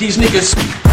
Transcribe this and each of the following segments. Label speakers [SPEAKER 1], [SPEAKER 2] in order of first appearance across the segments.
[SPEAKER 1] these niggas.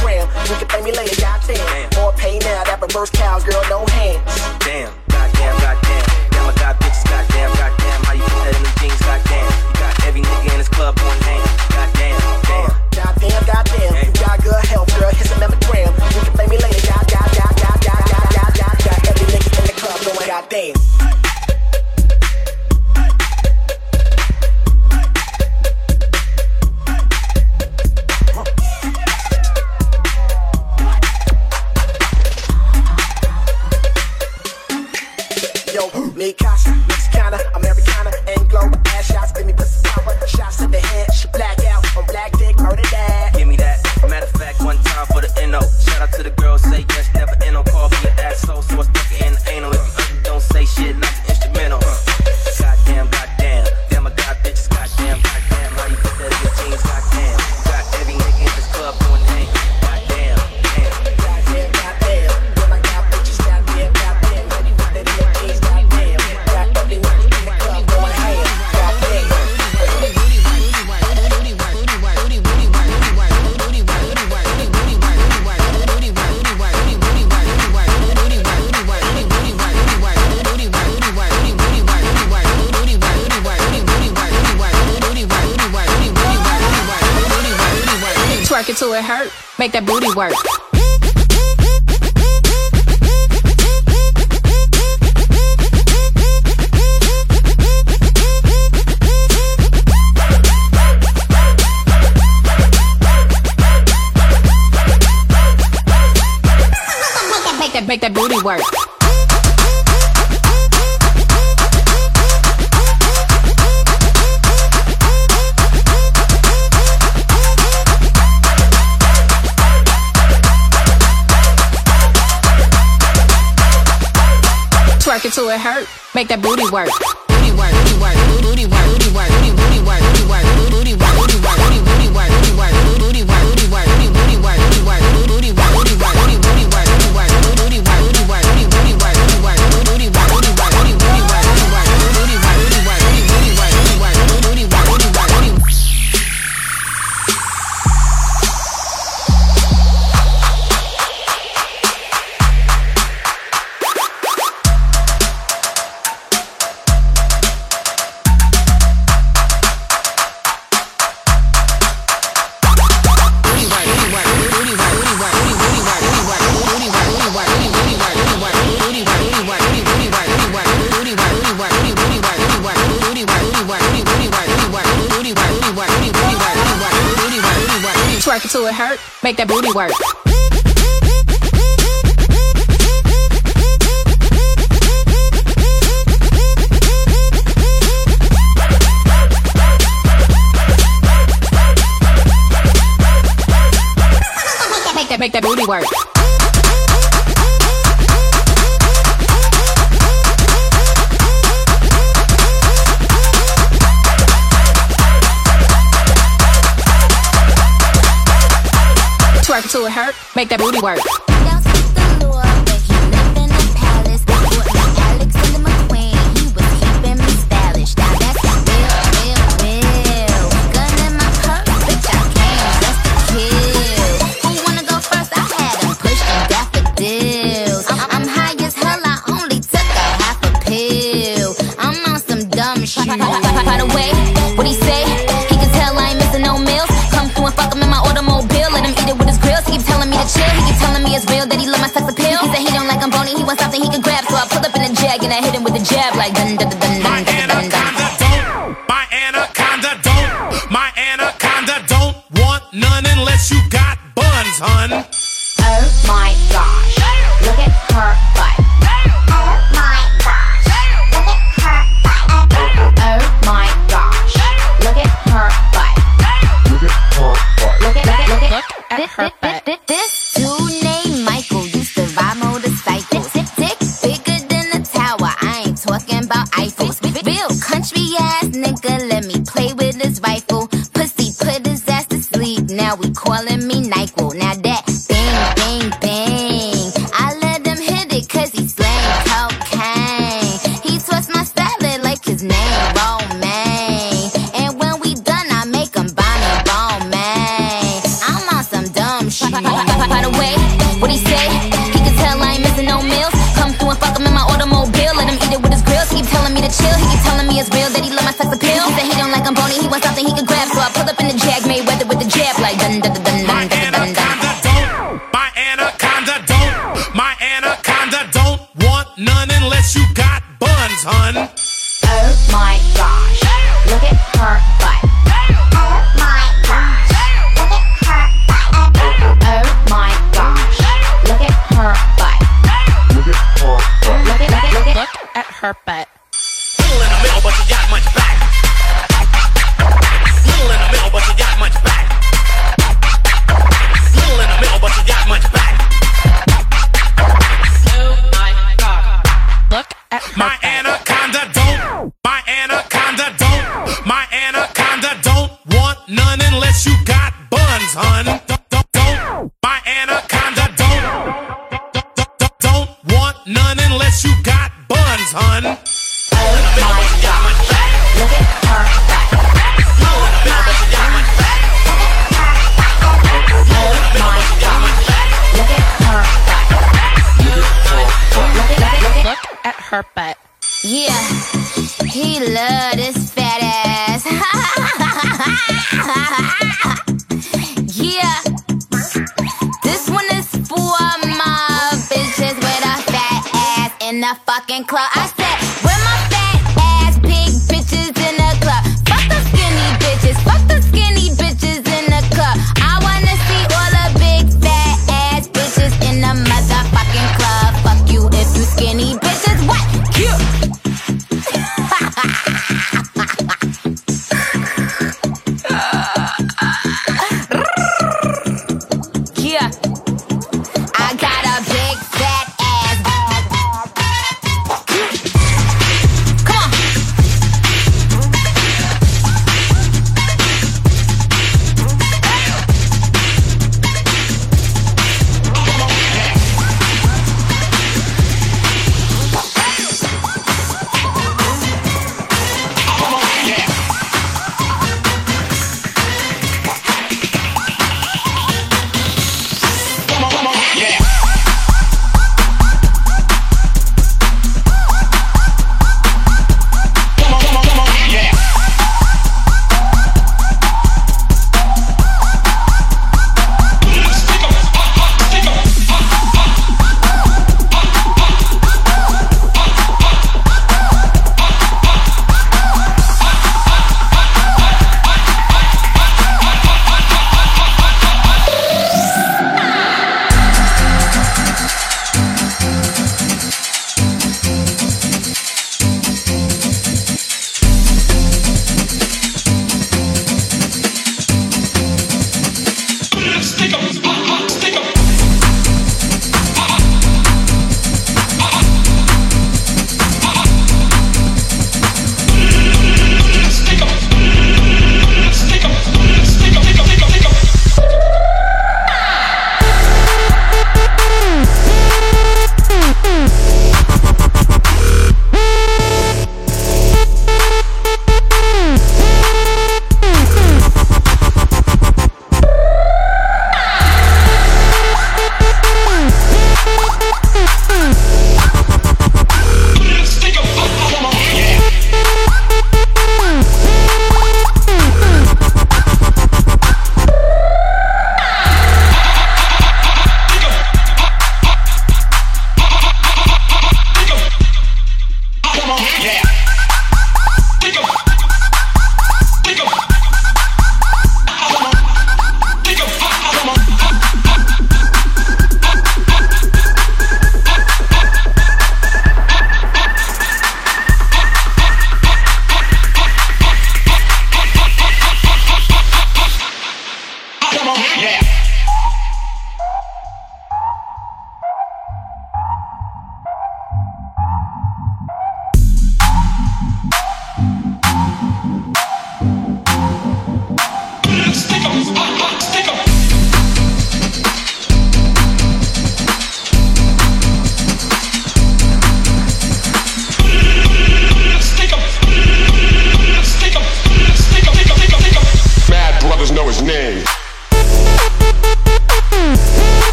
[SPEAKER 2] gram. You
[SPEAKER 3] can thank me later, y'all ten. More pay now, that reverse cows, girl, no hands.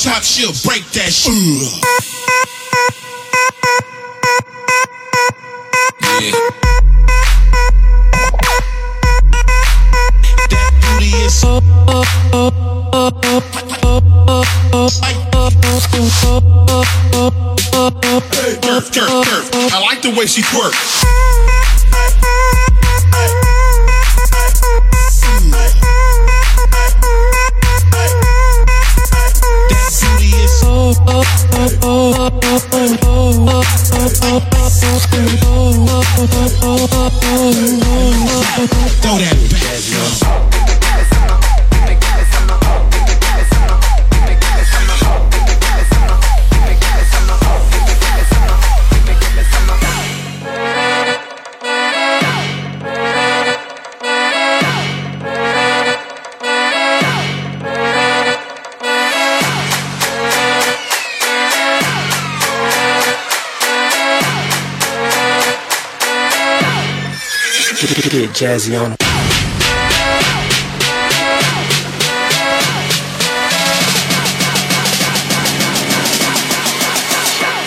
[SPEAKER 2] chop, she'll break that shit.
[SPEAKER 1] Yeah.
[SPEAKER 4] booty is so. Hey,
[SPEAKER 5] twerk, twerk, twerk.
[SPEAKER 6] I like the way she
[SPEAKER 4] twerks. Throw that back,
[SPEAKER 7] Get jazzy on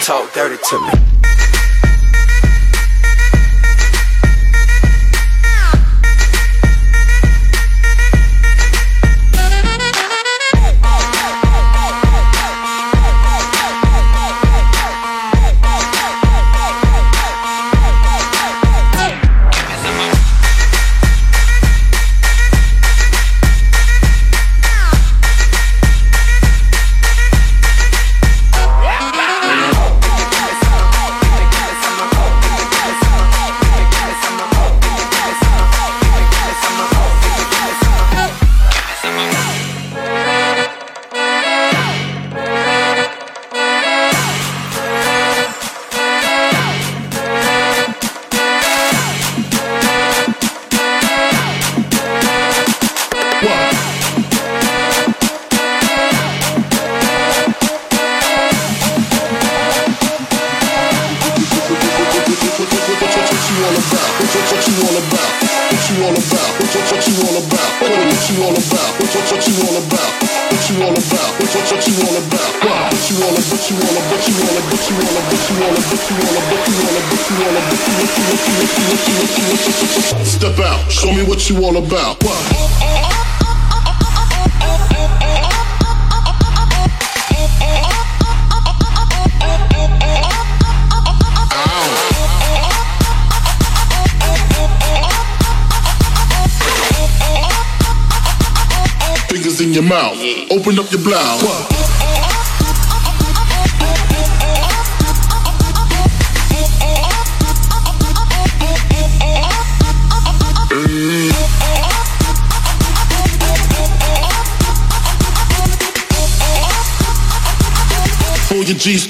[SPEAKER 7] Talk dirty to me.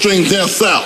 [SPEAKER 8] strength their self.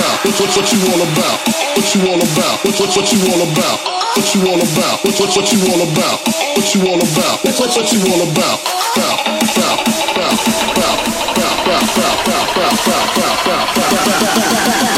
[SPEAKER 8] About? What, what, you all about? What you all about? What, what, what you all about? What you all about? What, what, what you all about? What you all about? What, what, what you all about? Bow, bow, bow, bow, bow, bow, bow, bow, bow, bow, bow, bow.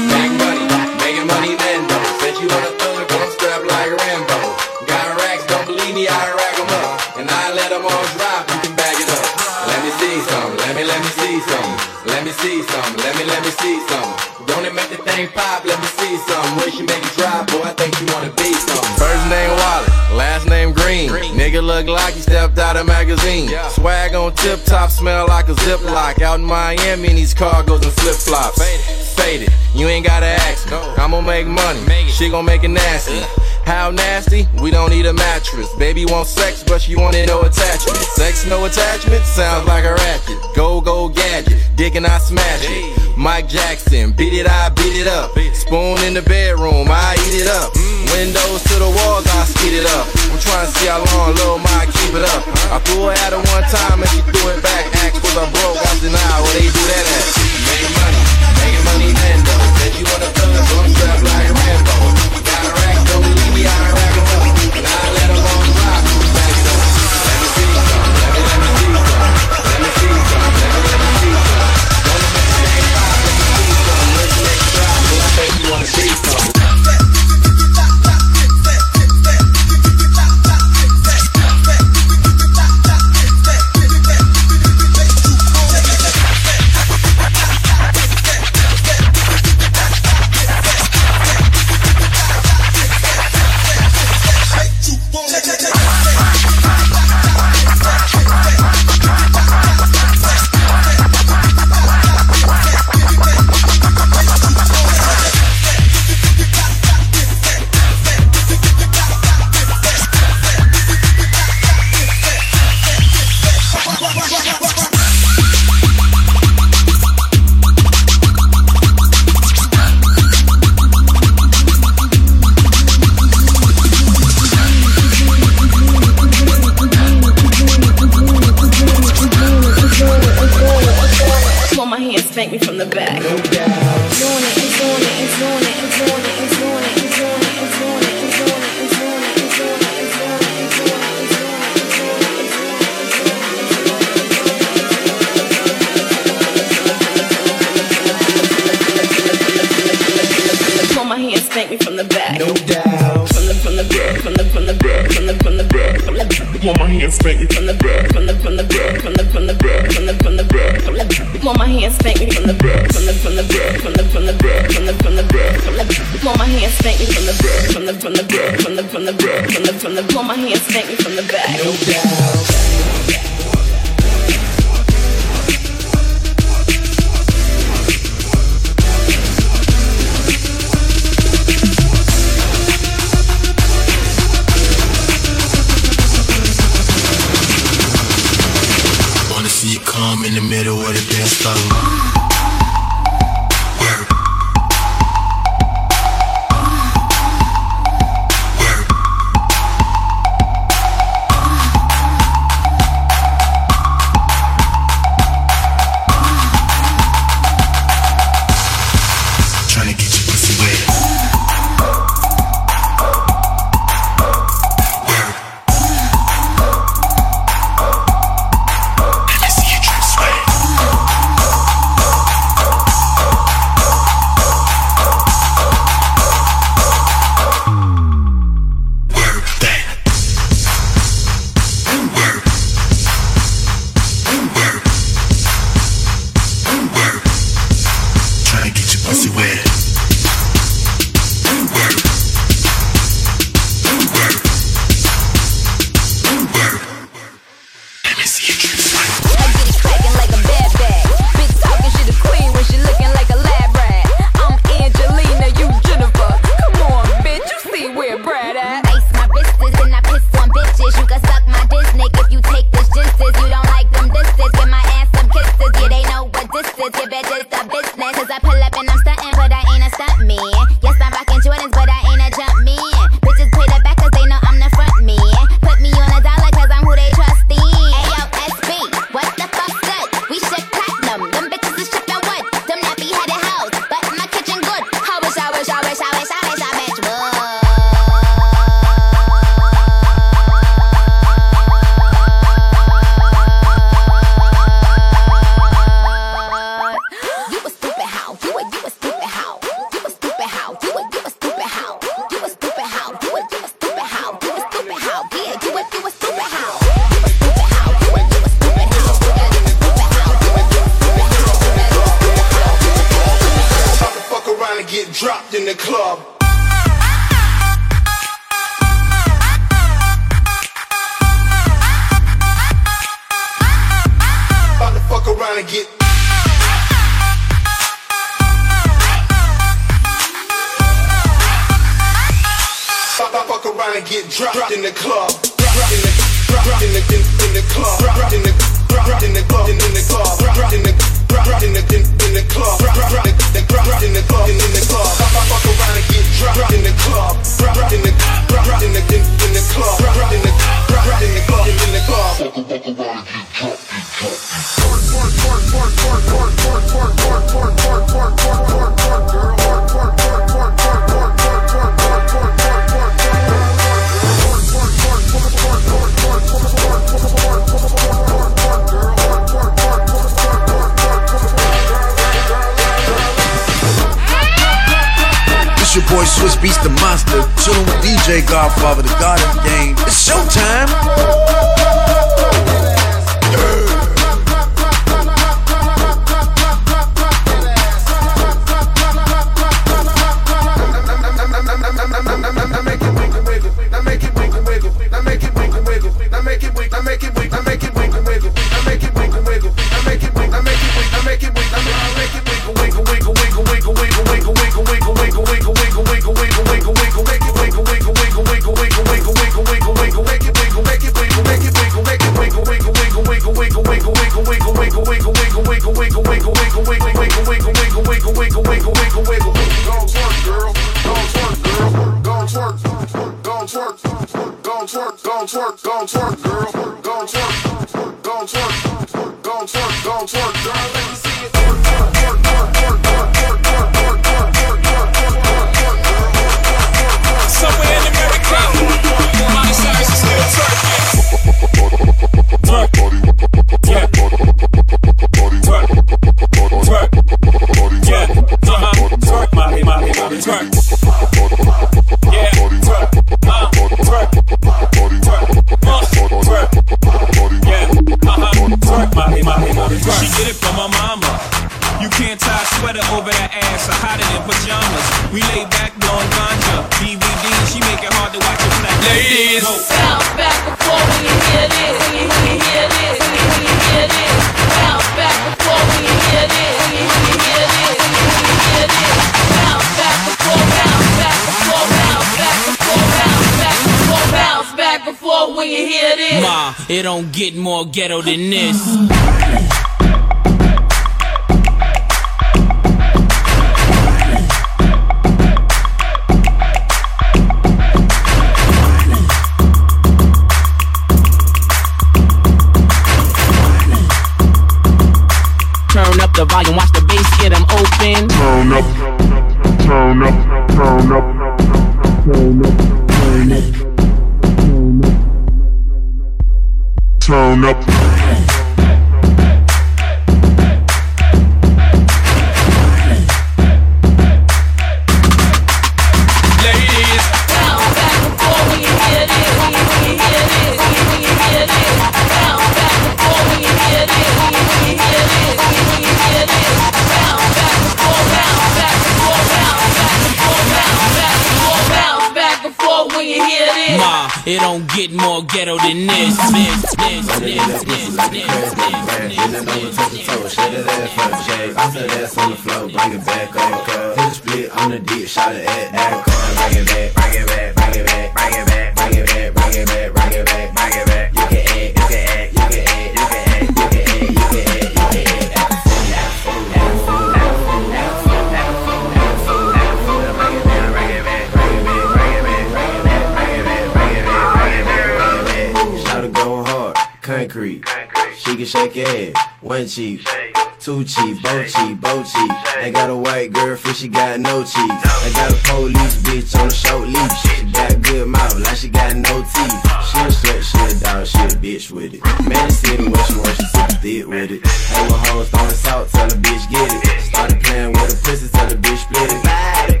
[SPEAKER 9] with it. Hang with
[SPEAKER 1] hoes,
[SPEAKER 10] throwing salt, tell a bitch get it. Started playing with the pussy, tell a bitch split it. Bye,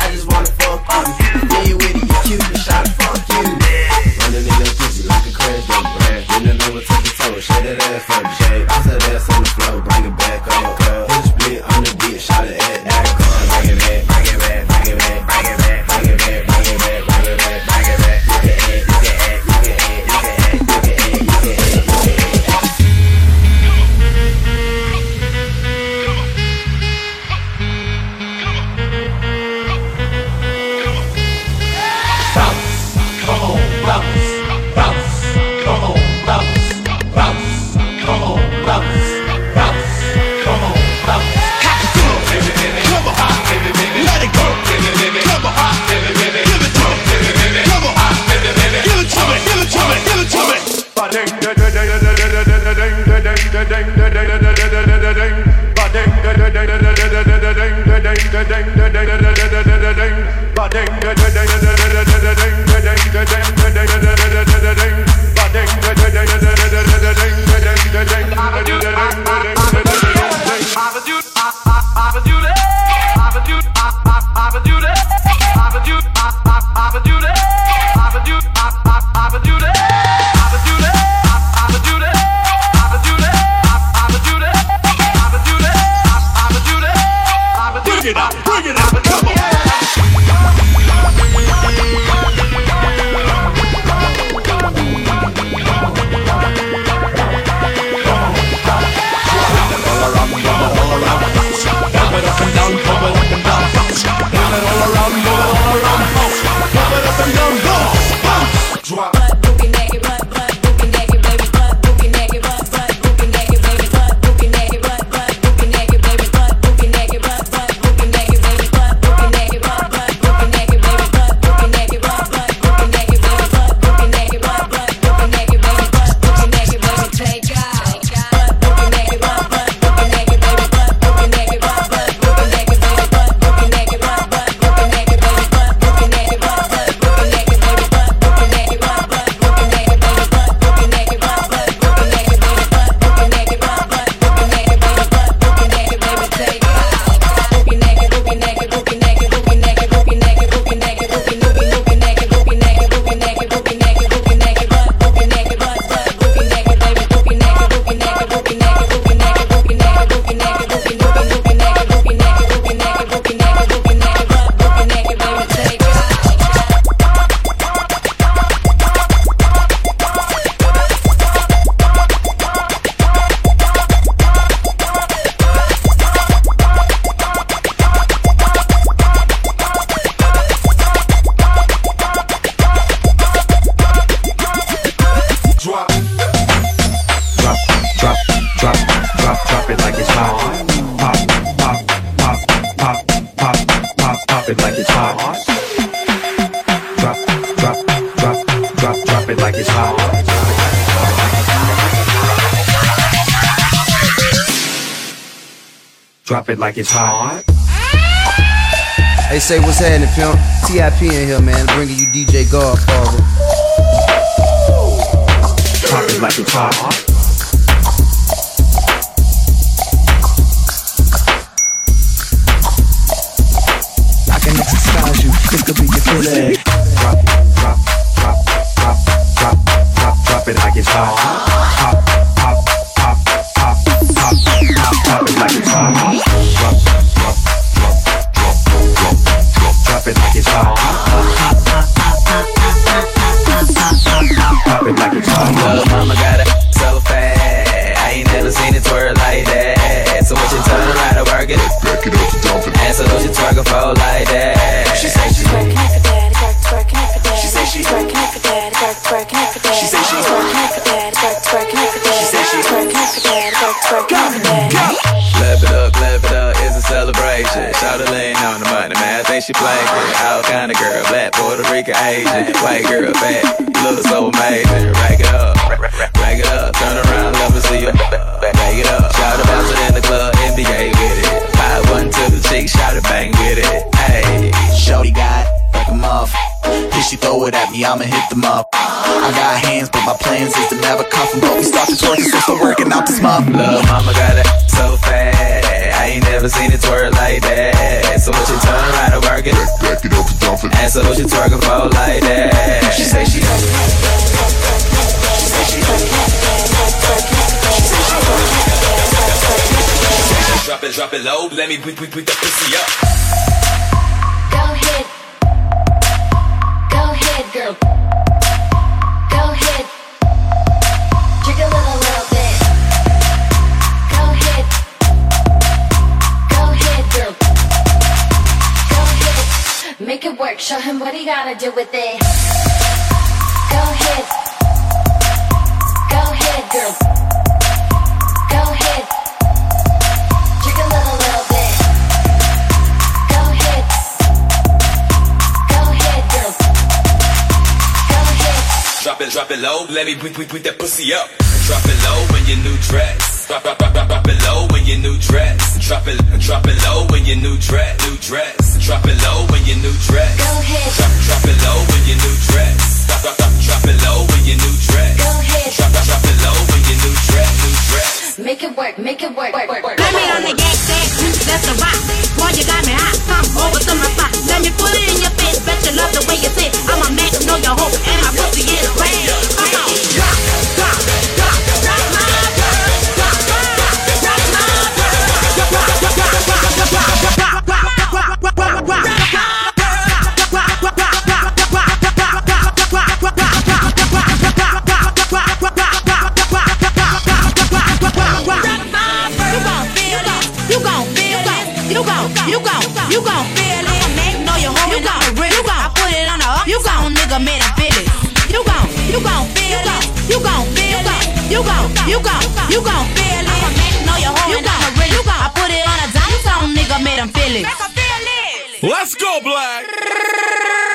[SPEAKER 10] I just wanna fuck you. Yeah, with it, you cute, you shot, fuck you. Running in that pussy like a crash dump, bruh. In the middle, take a toe, shake that
[SPEAKER 11] shake. in here,
[SPEAKER 12] Show him what he gotta do with it. Go ahead. Go ahead, girl. Go ahead. Drink a little, little bit. Go ahead. Go ahead, girl. Go ahead.
[SPEAKER 2] Drop it, drop it low. Let me beat, beat, that pussy up. Drop it low in your new dress Drop, drop, drop, drop it low in your new dress. Drop it, drop it low in your new dress. New dress. Drop it low in your new dress.
[SPEAKER 12] Go ahead.
[SPEAKER 2] Drop, drop it low in your new dress. Drop, drop, drop, drop it low in your new dress.
[SPEAKER 12] Go ahead.
[SPEAKER 2] Drop, drop, drop it low in your new dress. New dress.
[SPEAKER 12] Make it work, make it work, work, work, work.
[SPEAKER 13] Let me on the gas that's a rock. Boy, you got me hot, come over to my spot. Let me put it in your face, bet you love the way you sit. I'm a man, know your hope, and my pussy is You gon', you gon' feel it. I'ma make know your you and homie. really. You gon', I put it on a dime, song, nigga made him feel it.
[SPEAKER 14] Let's go, black.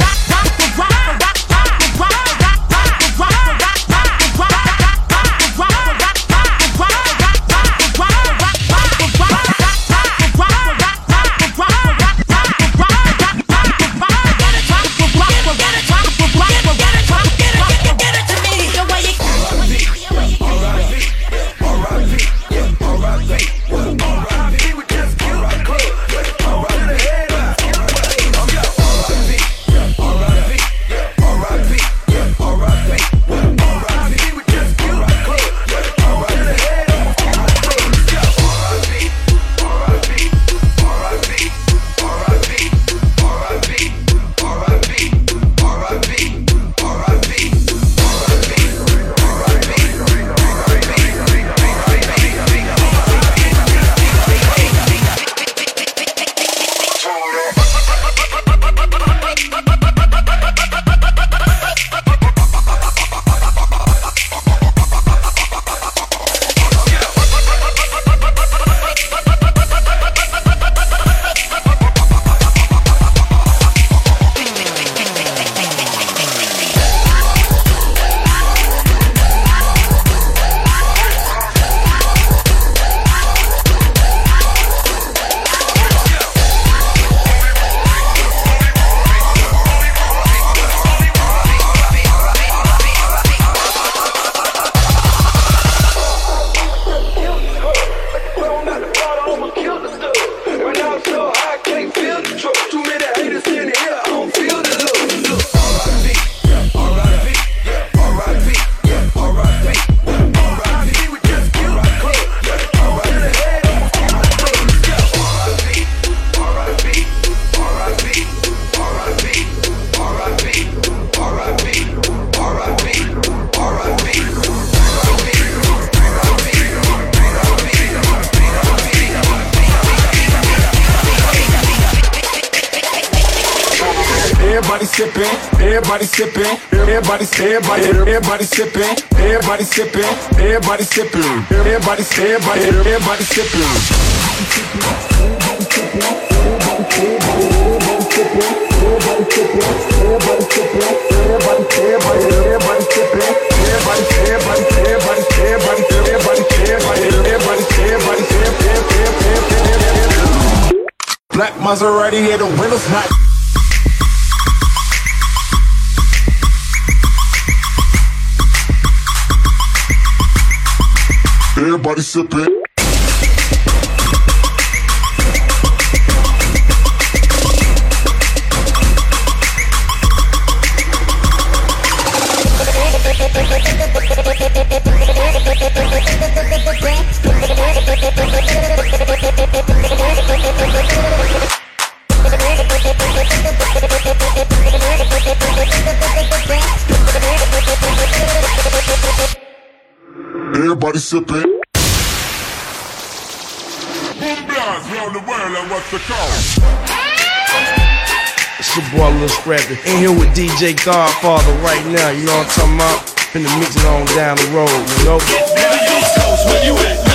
[SPEAKER 15] DJ Godfather right now, you know what I'm talking about? Been to meet on down the road, you know?
[SPEAKER 16] West Coast, where you at?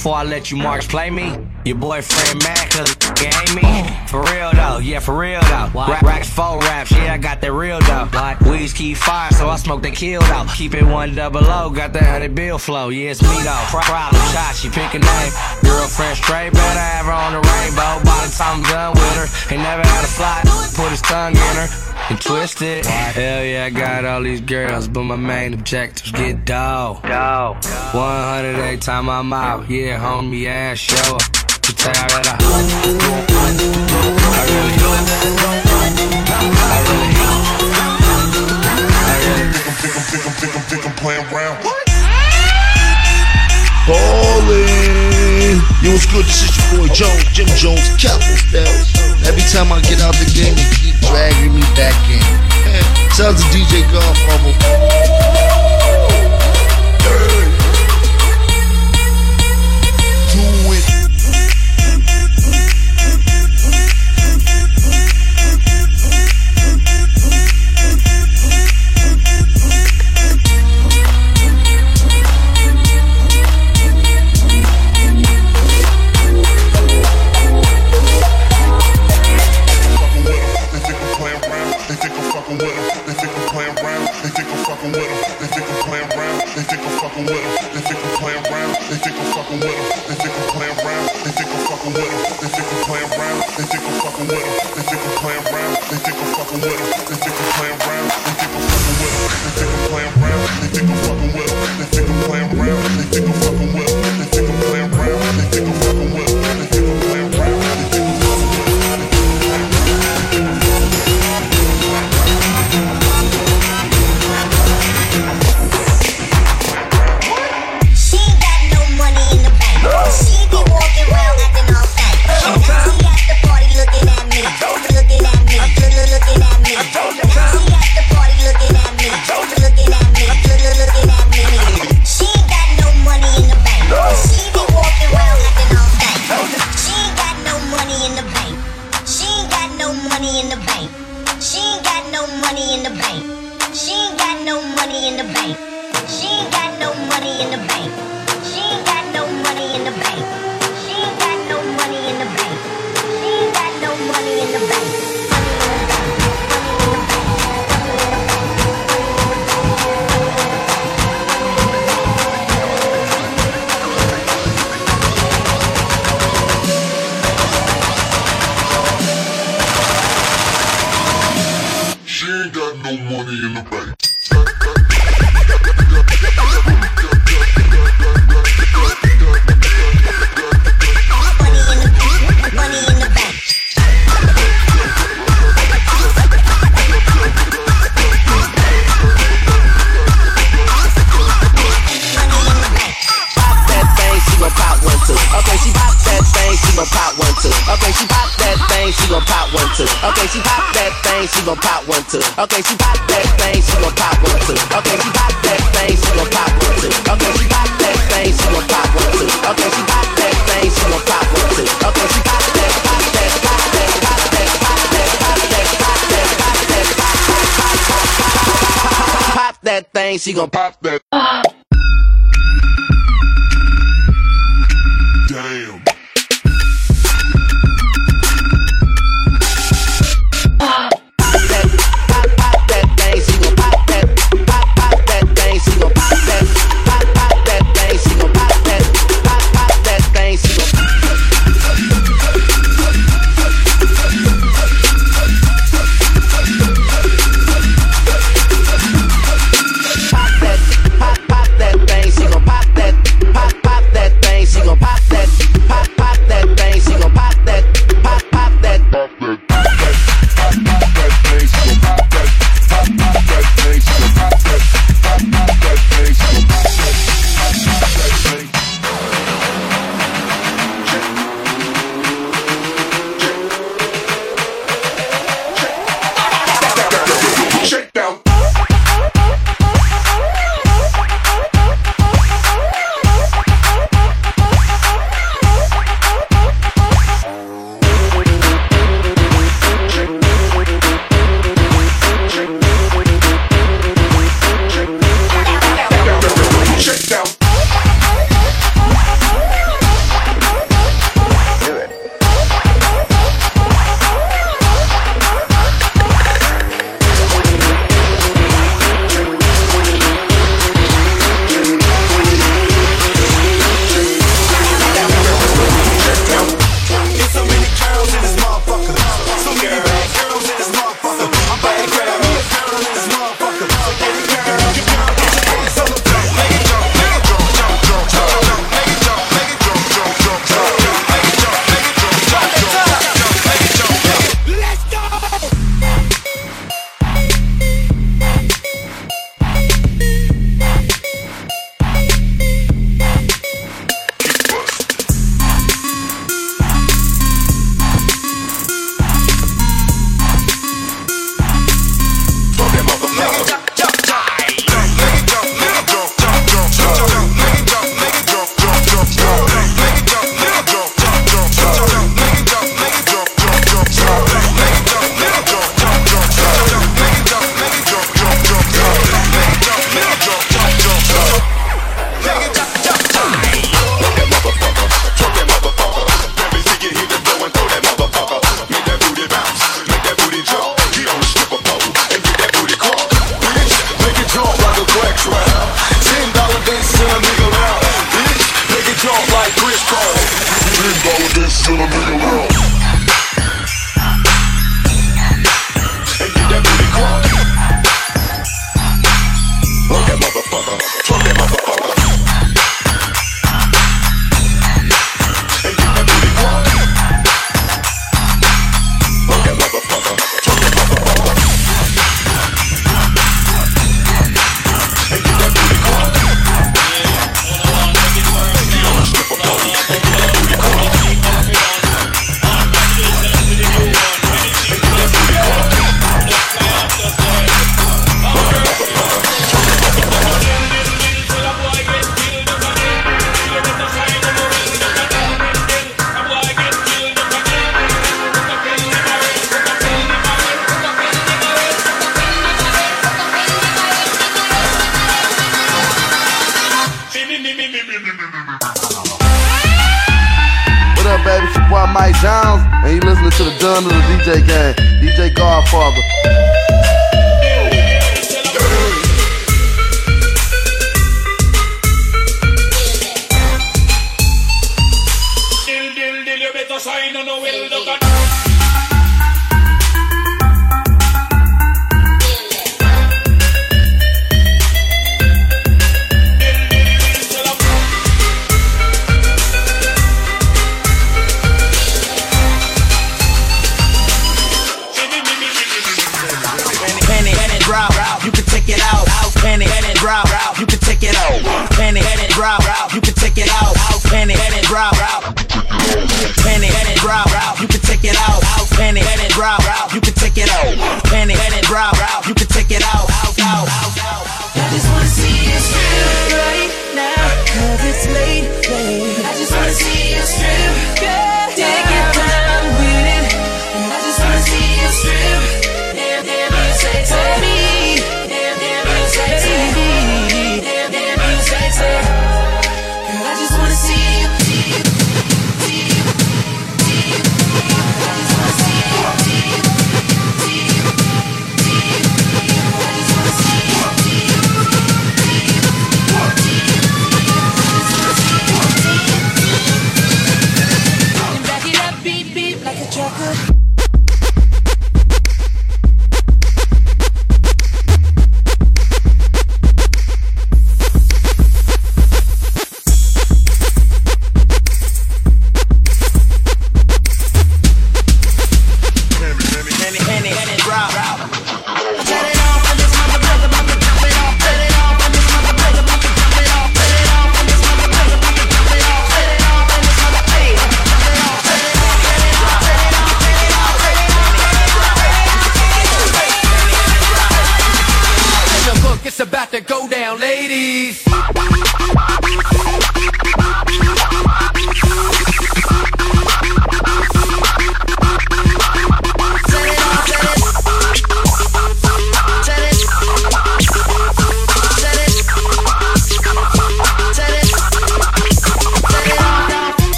[SPEAKER 17] Before I let you marks play me. Your boyfriend mad cause it ain't me. For real though, yeah, for real though. Ra- Racks, four raps, yeah, I got that real though. Like Weeds keep fire, so I smoke that kill though. Keep it one double O, got that hundred bill flow. Yeah, it's me though. Pro- Problem shot, she pick a name. Girlfriend straight, better have her on the rainbow. By the time I'm done with her, ain't never had a fly. Put his tongue in her and twist it. Hell yeah, I got all these girls, but my main objectives get dough. Dough. 100 every time I'm out, yeah, homie, ass show up. To tell her that I, I really, I really, I really.
[SPEAKER 8] Think I'm, think I'm, think I'm, think I'm playing around.
[SPEAKER 18] Ballin'. Yo, what's good? This is your boy Jones, Jim Jones, Capital Styles. Every time I get out the game, they keep dragging me back in. Sounds to DJ Godfather. Do
[SPEAKER 8] fucking with 'em. They think I'm playing around. They think I'm fucking with 'em. They think I'm playing around. They think I'm fucking with 'em. They think I'm playing around. They think I'm fucking with 'em. They think I'm playing around.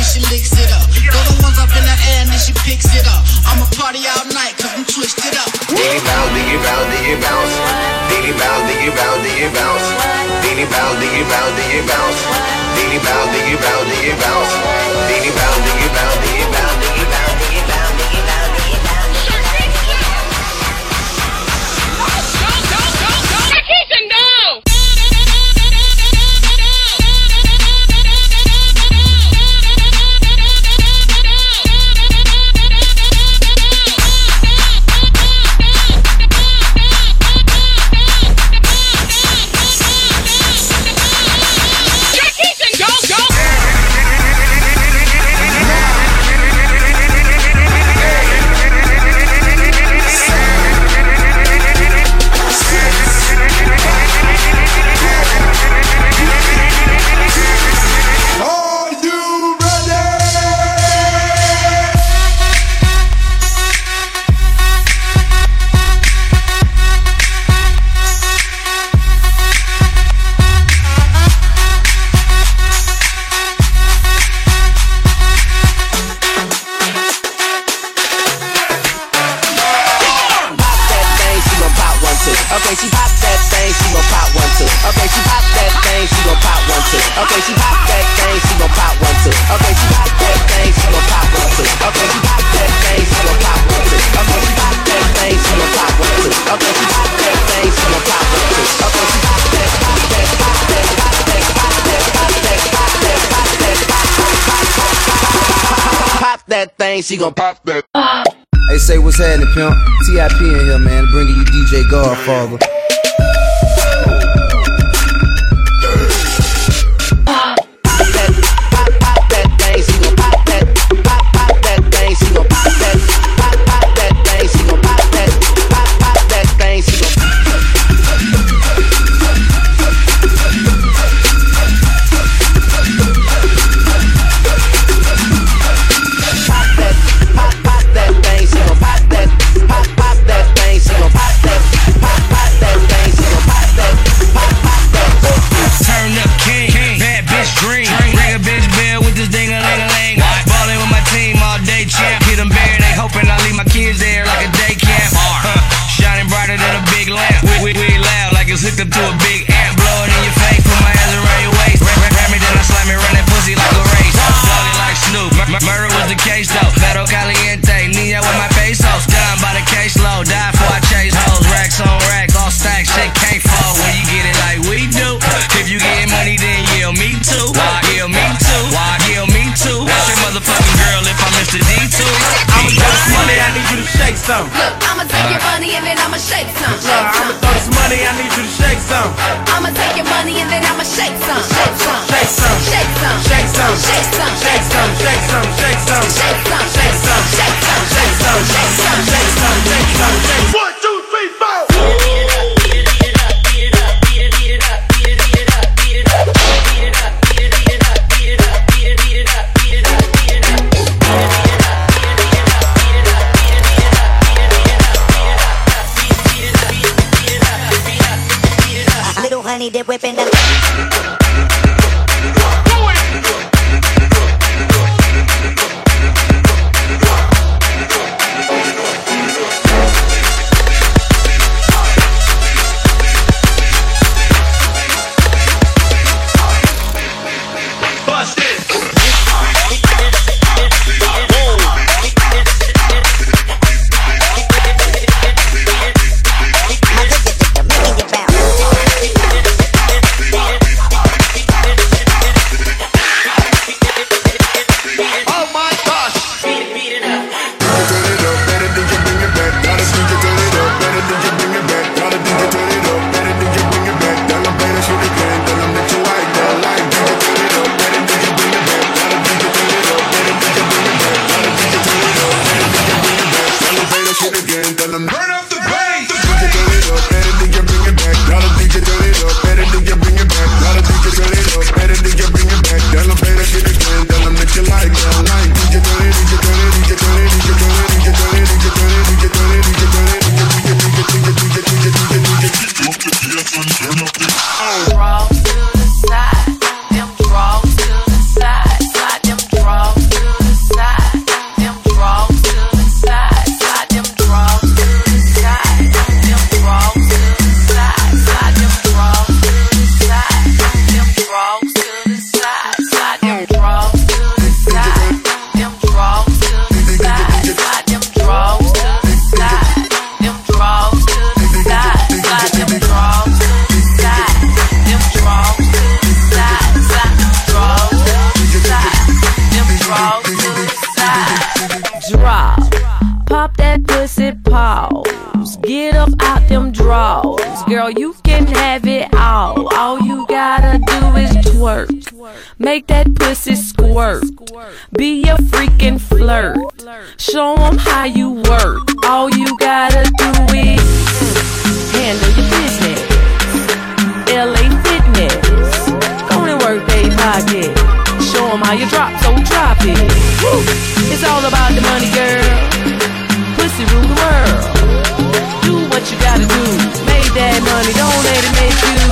[SPEAKER 19] then she licks it up. Throw the ones up in the air and then she picks it up. I'ma party all night cause I'm twisted up.
[SPEAKER 20] Diggy bounce, diggy bounce, diggy bounce. Diggy bounce, bounce, diggy bounce. Diggy bounce, diggy bounce, diggy bounce. Diggy bounce, bounce, diggy bounce. Diggy bounce,
[SPEAKER 21] chain, she gon' pop that.
[SPEAKER 15] Hey, say what's happening, pimp. TIP in here, man. Bringing you DJ Godfather.
[SPEAKER 11] You
[SPEAKER 22] can have it all. All you gotta do is twerk. Make that pussy squirt. Be a freaking flirt. Show 'em how you work. All you gotta do is mm, handle your business. LA Fitness. Go and work they pocket. Show 'em how you drop, so drop it. Woo. It's all about the money, girl. Pussy rule the world. Do what you gotta do that money, don't let it make you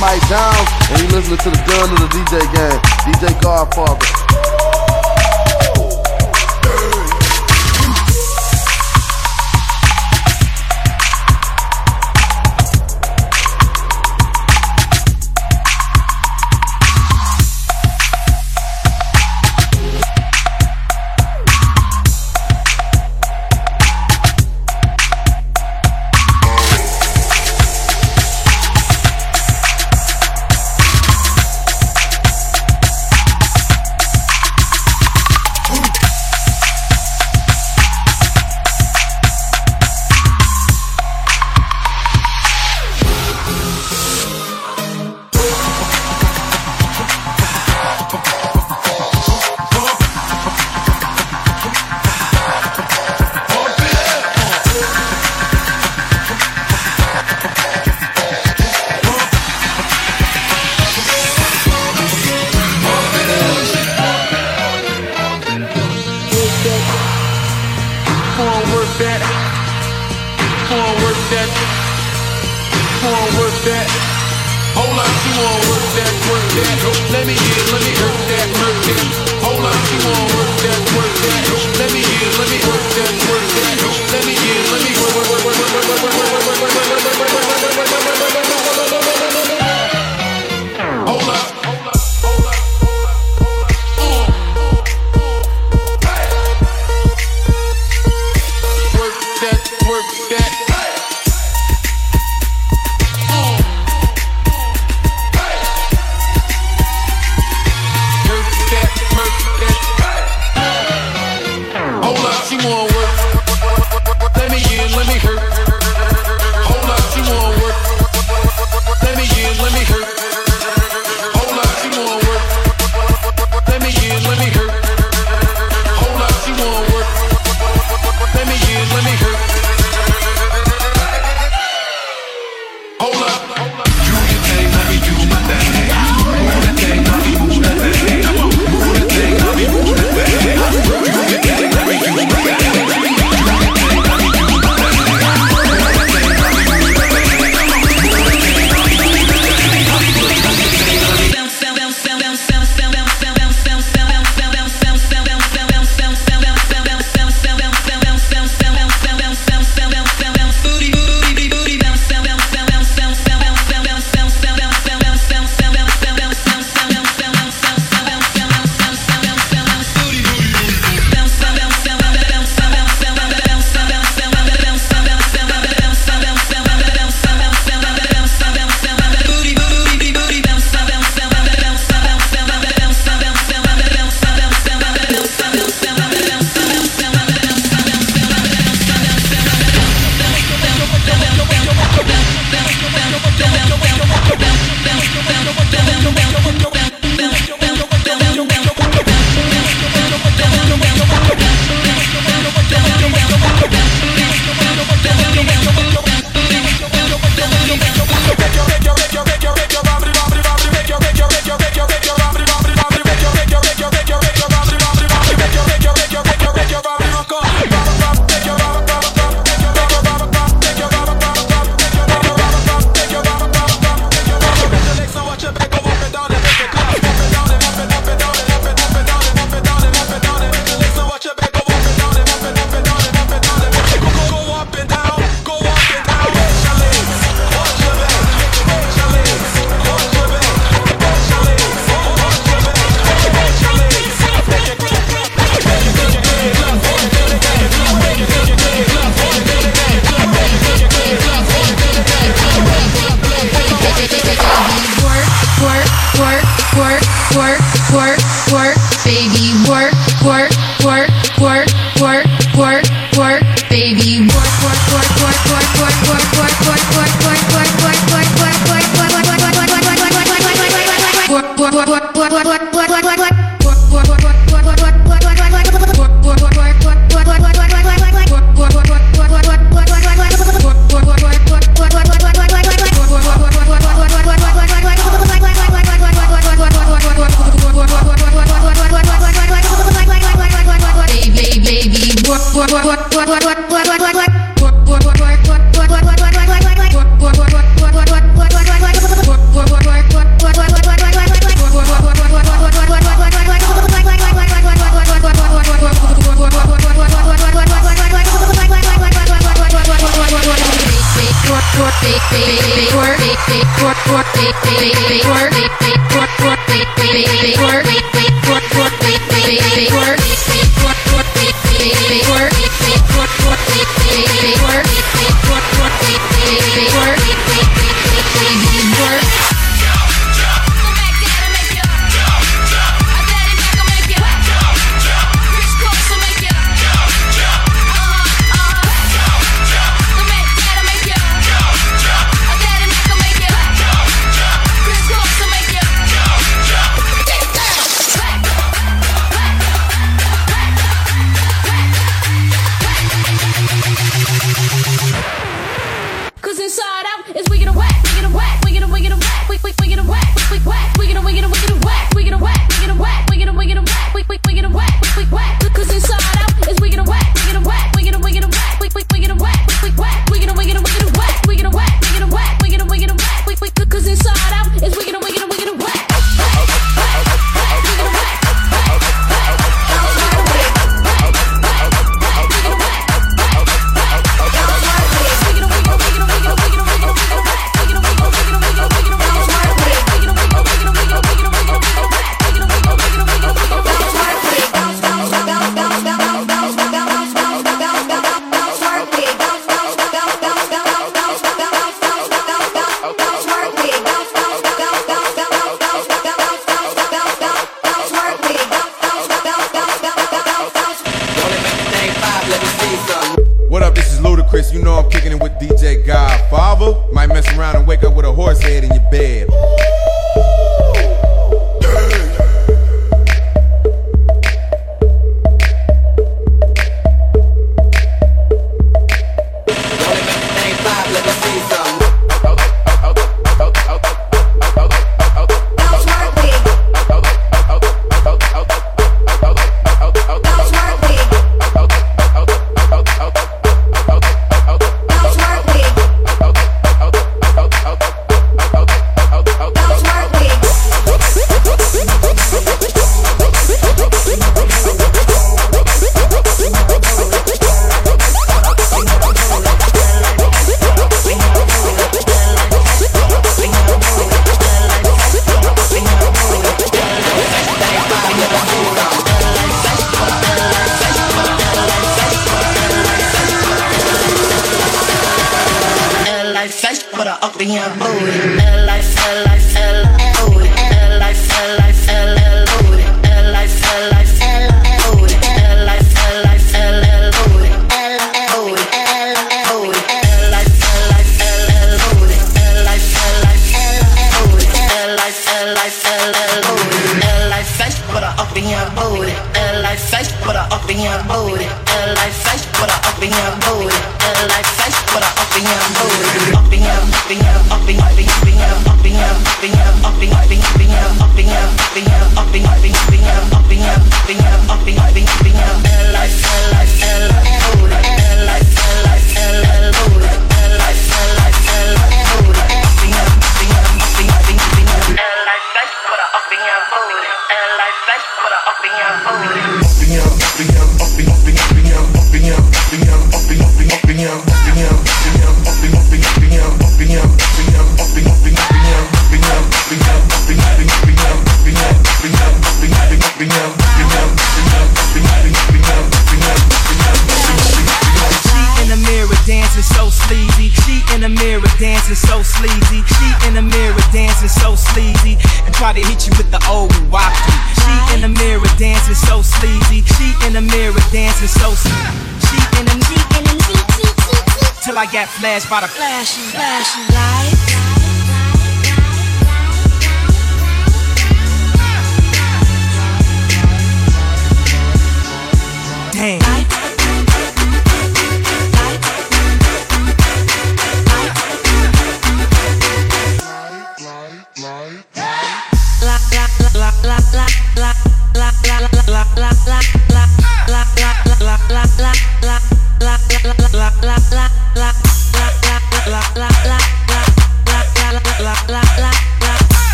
[SPEAKER 23] Mike Jones, and you listening to the gun of the DJ game, DJ Godfather.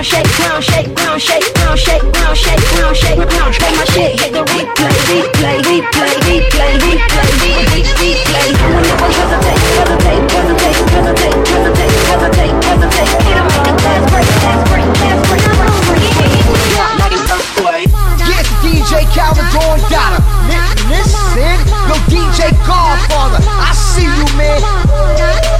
[SPEAKER 12] ground shake, ground shake, ground shake, ground shake, ground shake, ground shake, ground shake my shit. Hit the replay, replay, replay, replay, replay, replay, replay. I'm a hesitate, hesitate, hesitate, hesitate, hesitate, hesitate, hesitate. Hit him with the glass break, glass break, glass break. I'm on break. Like an earthquake.
[SPEAKER 24] Yes, DJ Calvin Dawn Dada. Nick yo DJ Godfather. I see you, man.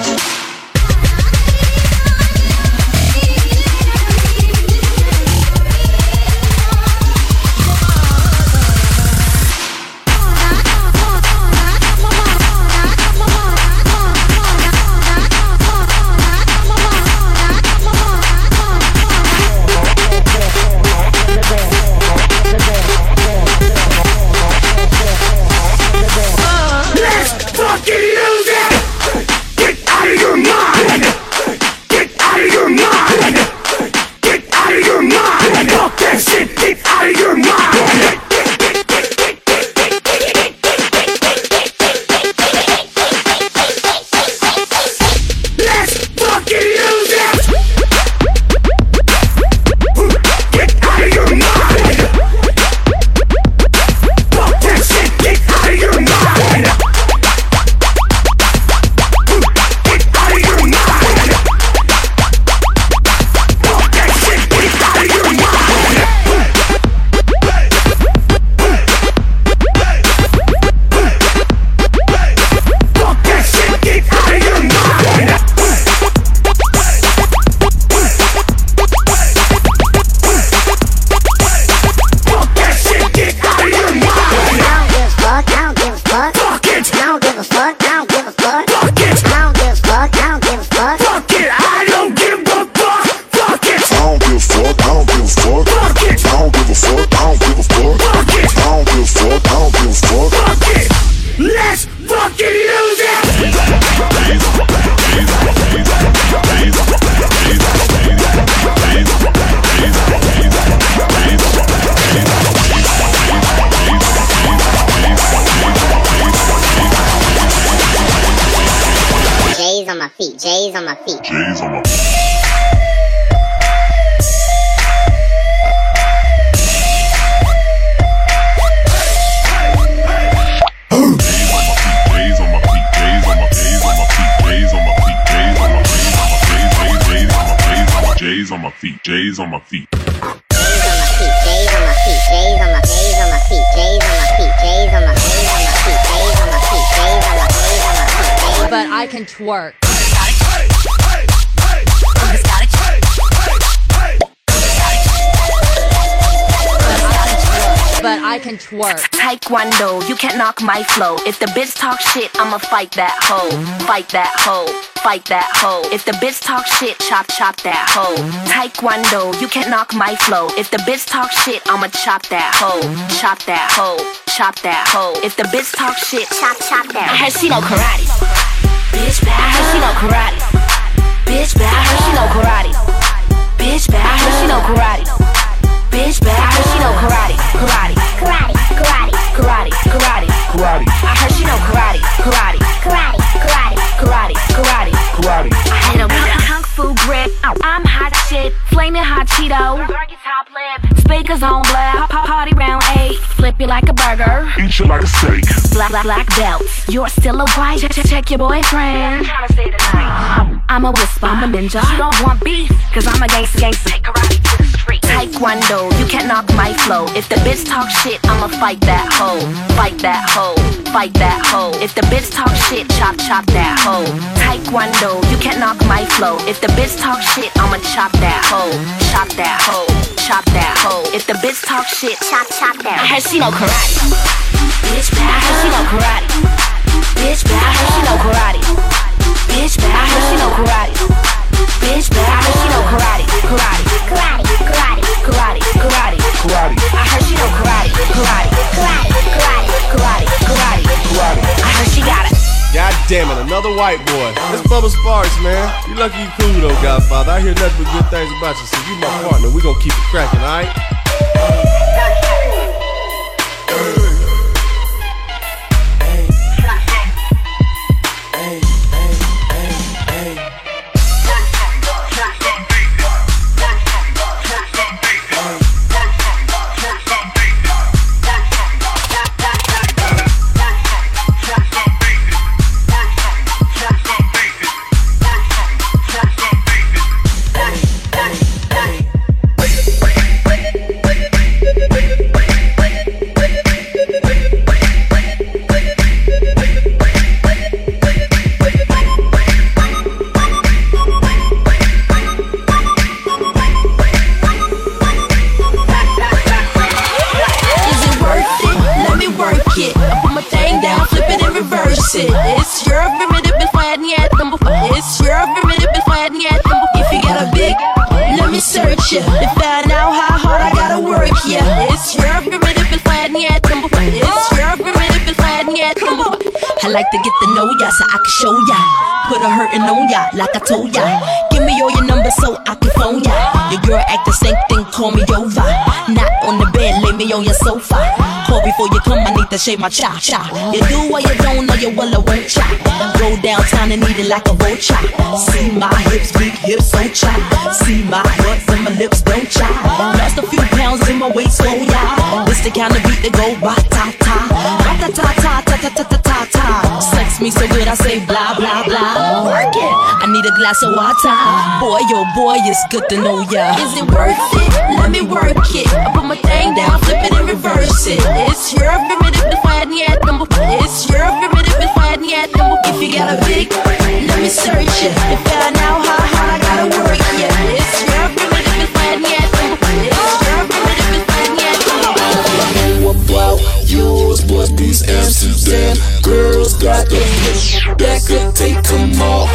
[SPEAKER 25] But I can twerk. But I can twerk.
[SPEAKER 1] Taekwondo, you can't knock my flow. If the bitch talk shit, I'ma fight that hoe. Fight that hoe. Fight that hoe. If the bitch talk shit, chop chop that hoe. Taekwondo, you can't knock my flow. If the bitch talk shit, I'ma chop that hoe. Chop that hoe. Chop that hoe. If the bitch talk shit, chop chop that. I heard she know karate. Bitch, bad. I heard she know karate. Bitch, bad. I heard she know karate. Bitch, bad. I heard she know karate. Bitch, bad. I heard she know karate. Karate. Karate. Karate. Karate. Karate. Karate. I heard she know karate. Karate. Karate. Karate. Karate. Karate. Karate. I hit 'em grip. Oh, I'm hot shit. Flaming hot Cheeto. top lip. Speakers on black. Pa- Party round eight. Flip you like a burger.
[SPEAKER 8] Eat you like a steak.
[SPEAKER 1] Black, black, black belt. You're still a white. Check, check, check your boyfriend. I'm a whisper. I'm a ninja. You don't want beef. Cause I'm a gangster, gangster. Take karate to the street. Taekwondo, you can't knock my flow. If the bitch talk shit, I'ma fight that hoe. Fight that hoe. Fight that hoe. If the bitch talk shit, chop chop that hoe. Taekwondo, you can't knock my flow. If the bitch talk shit, I'ma chop that hoe. Chop that hoe. Chop that hoe. If the bitch talk shit, chop chop that. I heard she know karate. Bitch. I heard she know karate. Bitch, bad. I heard she know karate. Bitch, bad. I heard she know karate. Bitch, bad. I heard she know karate. Karate. Karate. Karate. Karate. Karate. Karate. I heard she know karate. Karate. Karate. Karate. Karate. Karate. Karate. I heard she got it.
[SPEAKER 26] God damn it, another white boy. This Bubba Sparxxx, man. You lucky you cool though, Godfather. I hear nothing but good things about you. So you my partner. We gonna keep it cracking, alright?
[SPEAKER 13] Show ya. Put a hurtin' on ya like I told ya. To shave my cha cha. You do what you don't know, you will or won't cha. Go downtown and eat it like a vulture. See my hips, big hips, so cha. See my butts and my lips, don't cha. Lost a few pounds in my waist, oh yeah. This the kind of beat that go ba ta ta, ba ta ta ta ta ta ta ta ta. Sex me so good, I say blah blah blah. Work it. I need a glass of water. Boy, oh boy, it's good to know ya. Is it worth it? Let me work it. I put my thing down, flip it and reverse it. It's your primitive and flat and yet number. It's your primitive and flat and yet number. If you got a big, let me search it. To find out how hard I gotta work yeah. It's your primitive and flat and yet number. It's your primitive and flat and yet number.
[SPEAKER 8] know about yours, but these Amsterdam girls got the that could take them all